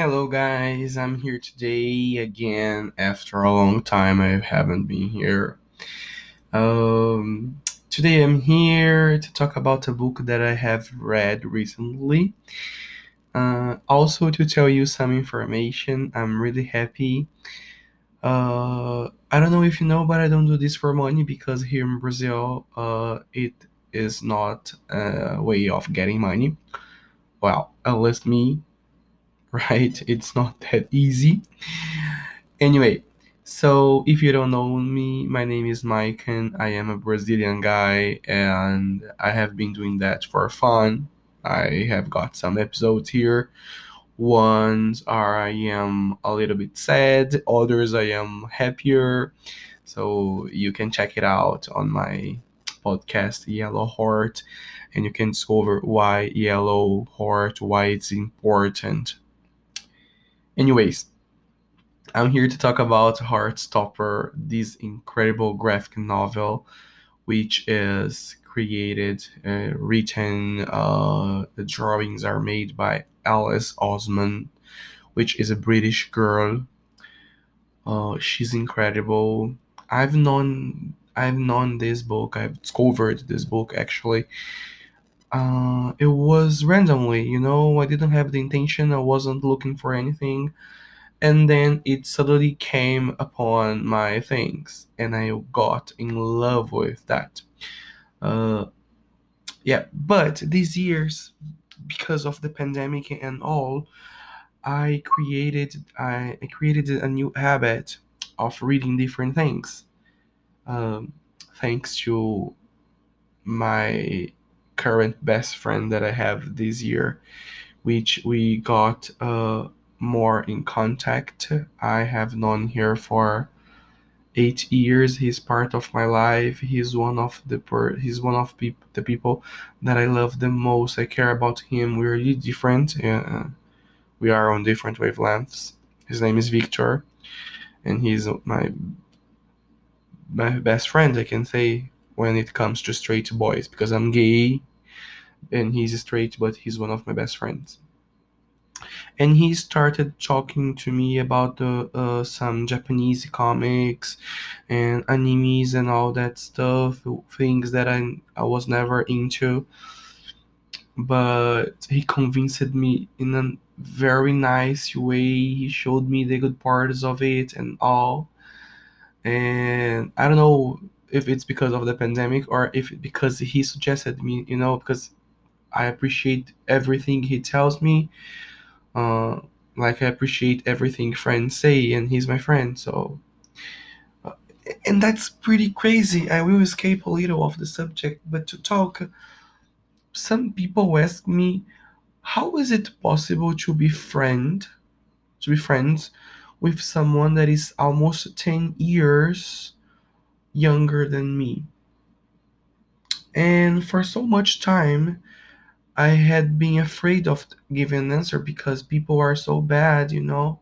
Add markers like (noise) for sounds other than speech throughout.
Hello, guys. I'm here today again after a long time. I haven't been here. Um, today I'm here to talk about a book that I have read recently. Uh, also, to tell you some information, I'm really happy. Uh, I don't know if you know, but I don't do this for money because here in Brazil, uh, it is not a way of getting money. Well, at least me, right? It's not that easy. Anyway, so if you don't know me, my name is Mike and I am a Brazilian guy and I have been doing that for fun. I have got some episodes here. Ones are I am a little bit sad, others I am happier. So you can check it out on my podcast Yellow Heart and you can discover why Yellow Heart, why it's important. Anyways, I'm here to talk about Heartstopper, this incredible graphic novel, which is created, uh, written, uh, the drawings are made by Alice Oseman, which is a British girl. Uh, she's incredible. I've known I've known this book. I've discovered this book actually. Uh, it was randomly, you know. I didn't have the intention. I wasn't looking for anything, and then it suddenly came upon my things, and I got in love with that. Uh, yeah, but these years, because of the pandemic and all, I created I, I created a new habit of reading different things. Um, thanks to my current best friend that I have this year, which we got uh, more in contact. I have known her for eight years. He's part of my life. He's one of the per- he's one of the people that I love the most. I care about him. We're really different. Uh, we are on different wavelengths. His name is Victor, and he's my my best friend. I can say when it comes to straight boys because I'm gay, and he's straight, but he's one of my best friends. And he started talking to me about the uh, some Japanese comics and animes and all that stuff, things that I I was never into. But he convinced me in a very nice way. He showed me the good parts of it and all. And I don't know if it's because of the pandemic or if because he suggested me, you know, because I appreciate everything he tells me. Uh, like I appreciate everything friends say, and he's my friend. So, uh, and that's pretty crazy. I will escape a little of the subject, but to talk, some people ask me, how is it possible to be friend, to be friends with someone that is almost ten years younger than me? And for so much time, I had been afraid of giving an answer because people are so bad, you know,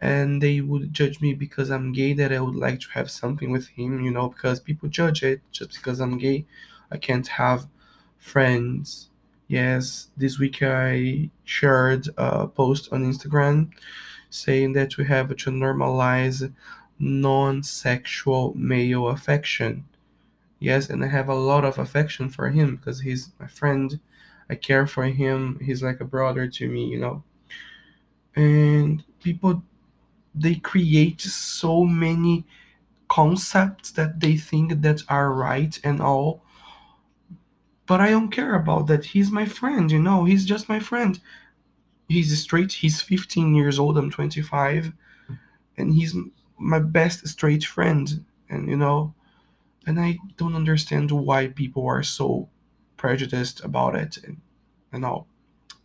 and they would judge me because I'm gay that I would like to have something with him, you know, because people judge it just because I'm gay. I can't have friends. Yes, this week I shared a post on Instagram saying that we have to normalize non sexual male affection. Yes, and I have a lot of affection for him because he's my friend I care for him. He's like a brother to me, you know. And people they create so many concepts that they think that are right and all. But I don't care about that. He's my friend, you know. He's just my friend. He's straight. He's 15 years old. I'm 25. And he's my best straight friend. And, you know, and I don't understand why people are so prejudiced about it and, and all.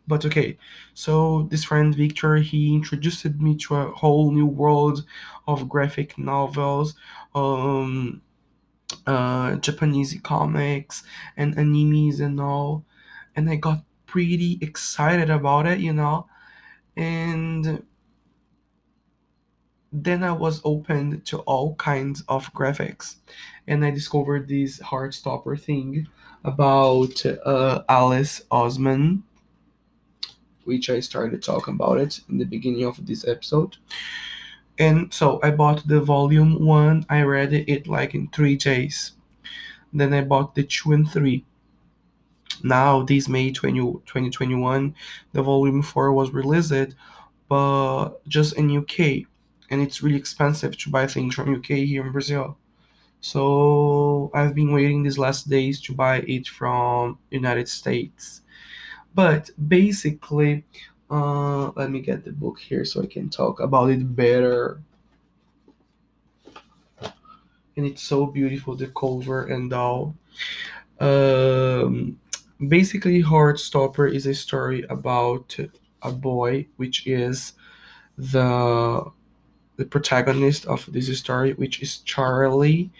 But okay, so this friend Victor, he introduced me to a whole new world of graphic novels, um, uh, Japanese comics, and animes and all. And I got pretty excited about it, you know. And then I was open to all kinds of graphics, and I discovered this Heartstopper thing about uh, Alice Oseman, which I started talking about it in the beginning of this episode. And so I bought the volume one. I read it like in three days. Then I bought the two and three. Now, this May 20, 2021, the volume four was released, but just in UK, and it's really expensive to buy things from UK here in Brazil. So I've been waiting these last days to buy it from United States. But basically, uh, let me get the book here so I can talk about it better. And it's so beautiful, the cover and all. Um, basically, Heartstopper is a story about a boy, which is the the protagonist of this story, which is Charlie.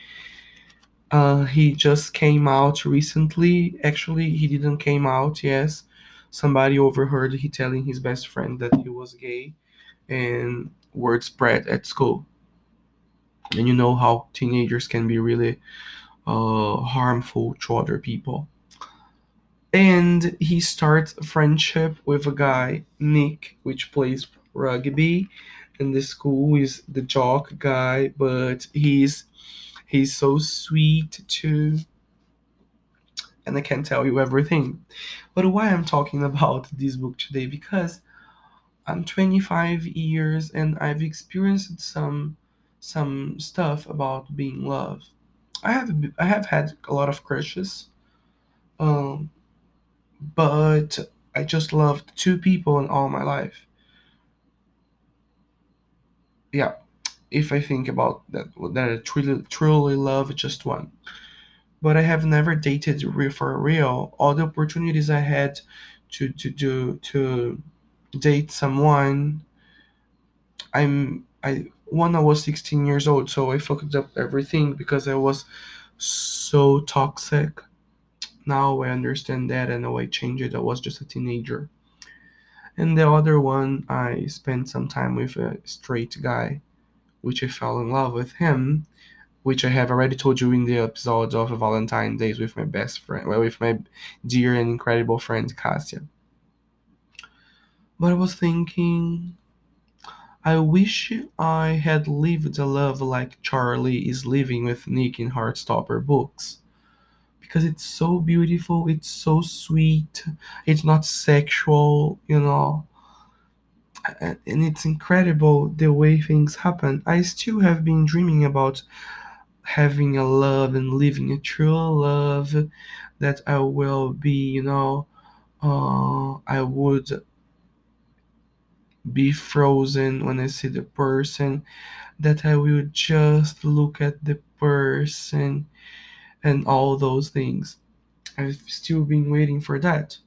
Uh, he just came out recently. Actually, he didn't came out. Yes, somebody overheard he telling his best friend that he was gay, and word spread at school. And you know how teenagers can be really uh, harmful to other people. And he starts a friendship with a guy, Nick, which plays rugby in the school is the jock guy, but he's he's so sweet too. And I can't tell you everything. But why I'm talking about this book today because I'm 25 years and I've experienced some some stuff about being loved. I have I have had a lot of crushes, um, but I just loved two people in all my life, yeah, if I think about that, that I truly, truly love just one. But I have never dated real for real. All the opportunities I had to to do to date someone, I'm I when I was 16 years old, so I fucked up everything because I was so toxic. Now I understand that and I changed it. I was just a teenager. And the other one, I spent some time with a straight guy, which I fell in love with him, which I have already told you in the episode of Valentine's Days with my best friend, well, with my dear and incredible friend Cassia. But I was thinking, I wish I had lived a love like Charlie is living with Nick in Heartstopper books because it's so beautiful, it's so sweet, it's not sexual, you know. And it's incredible the way things happen. I still have been dreaming about having a love and living a true love that I will be, you know, uh, I would be frozen when I see the person, that I will just look at the person and all those things. I've still been waiting for that.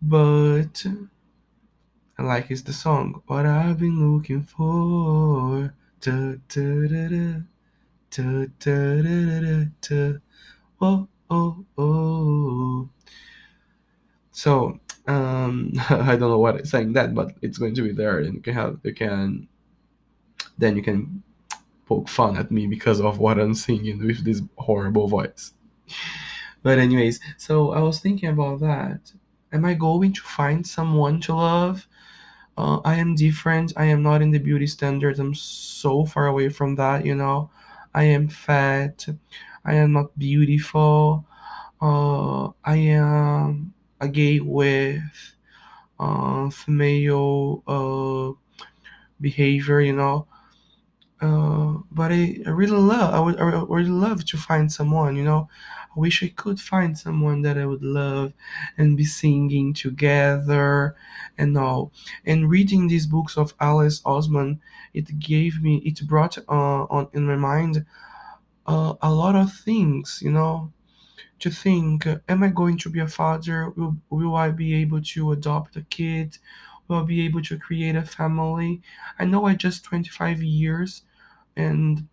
But I like is the song. What I've been looking for. Da, da, da, da. Da, da, da, da, da. Oh, oh, oh. So, um, (laughs) I don't know what I'm saying that, but it's going to be there, and you can have you can then you can poke fun at me because of what I'm singing with this horrible voice. But anyways, so I was thinking about that. Am I going to find someone to love? Uh, I am different. I am not in the beauty standards. I'm so far away from that, you know. I am fat. I am not beautiful. Uh, I am a gay with uh, female uh, behavior, you know. Uh, but I, I really love I would I really love to find someone you know? I wish I could find someone that I would love and be singing together and all. And reading these books of Alice Oseman it gave me it brought uh, on in my mind uh, a lot of things you know? To think am I going to be a father? Will, will I be able to adopt a kid? Will I be able to create a family? I know I just 25 years and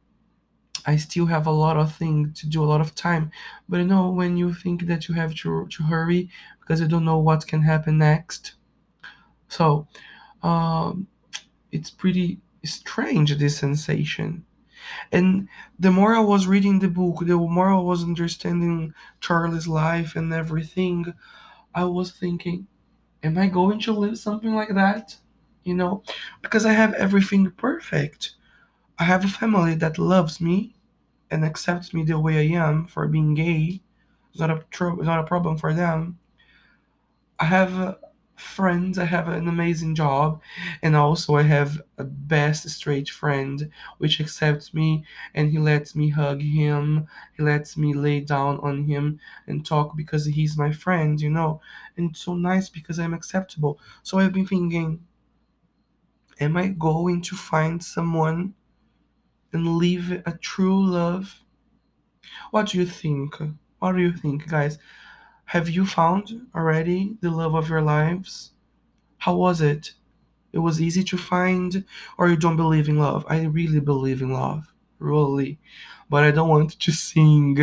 I still have a lot of things to do, a lot of time. But you know, when you think that you have to, to hurry because you don't know what can happen next. So, um, it's pretty strange, this sensation. And the more I was reading the book, the more I was understanding Charlie's life and everything, I was thinking, Am I going to live something like that? You know, because I have everything perfect. I have a family that loves me and accepts me the way I am for being gay. It's not a tro- it's not a problem for them. I have uh, friends. I have an amazing job, and also I have a best straight friend which accepts me, and he lets me hug him. He lets me lay down on him and talk because he's my friend, you know. And it's so nice because I'm acceptable. So I've been thinking, am I going to find someone and live a true love? What do you think? What do you think, guys? Have you found already the love of your lives? How was it? It was easy to find, or you don't believe in love? I really believe in love, really. But I don't want to sing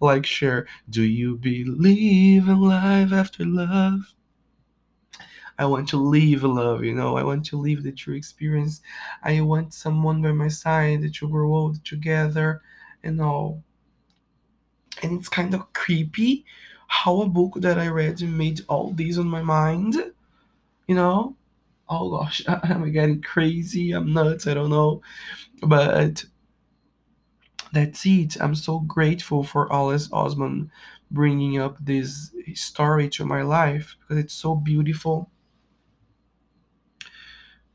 like Cher. Do you believe in life after love? I want to live love, you know. I want to live the true experience. I want someone by my side to grow old together and all. And it's kind of creepy how a book that I read made all these on my mind, you know oh gosh, I (laughs) am I getting crazy? I'm nuts. I don't know. But that's it. I'm so grateful for Alice Oseman bringing up this story to my life because it's so beautiful.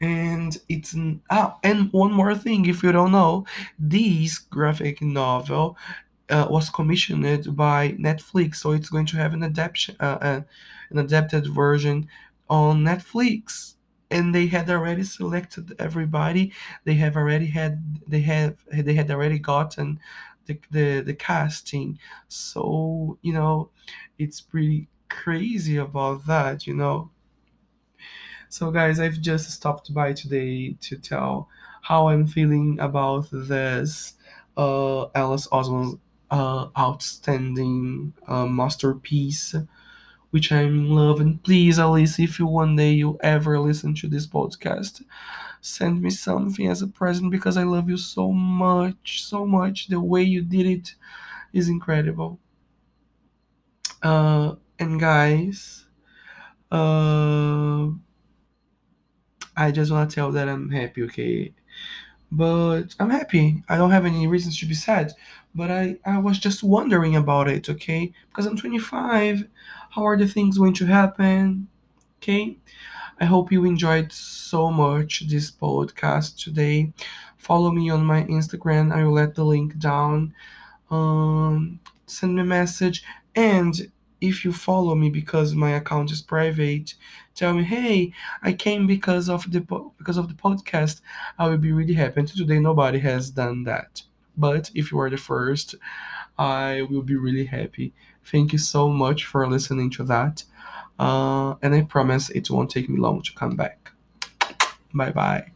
And it's ah, and one more thing, if you don't know, this graphic novel uh, was commissioned by Netflix, so it's going to have an adaptation, uh, uh, an adapted version on Netflix. And they had already selected everybody. They have already had they have they had already gotten the the, the casting. So you know, it's pretty crazy about that. You know. So, guys, I've just stopped by today to tell how I'm feeling about this uh, Alice Oswald's uh, outstanding uh, masterpiece, which I'm in love. And please, Alice, if you one day you ever listen to this podcast, send me something as a present because I love you so much, so much. The way you did it is incredible. Uh, and guys, uh, I just want to tell that I'm happy, okay? But I'm happy. I don't have any reasons to be sad. But I, I was just wondering about it, okay? Because I'm 25. How are the things going to happen? Okay? I hope you enjoyed so much this podcast today. Follow me on my Instagram. I will let the link down. Um, send me a message. And if you follow me because my account is private, tell me, hey, I came because of the because of the podcast. I will be really happy. And today nobody has done that. But if you are the first, I will be really happy. Thank you so much for listening to that. Uh, and I promise it won't take me long to come back. Bye bye.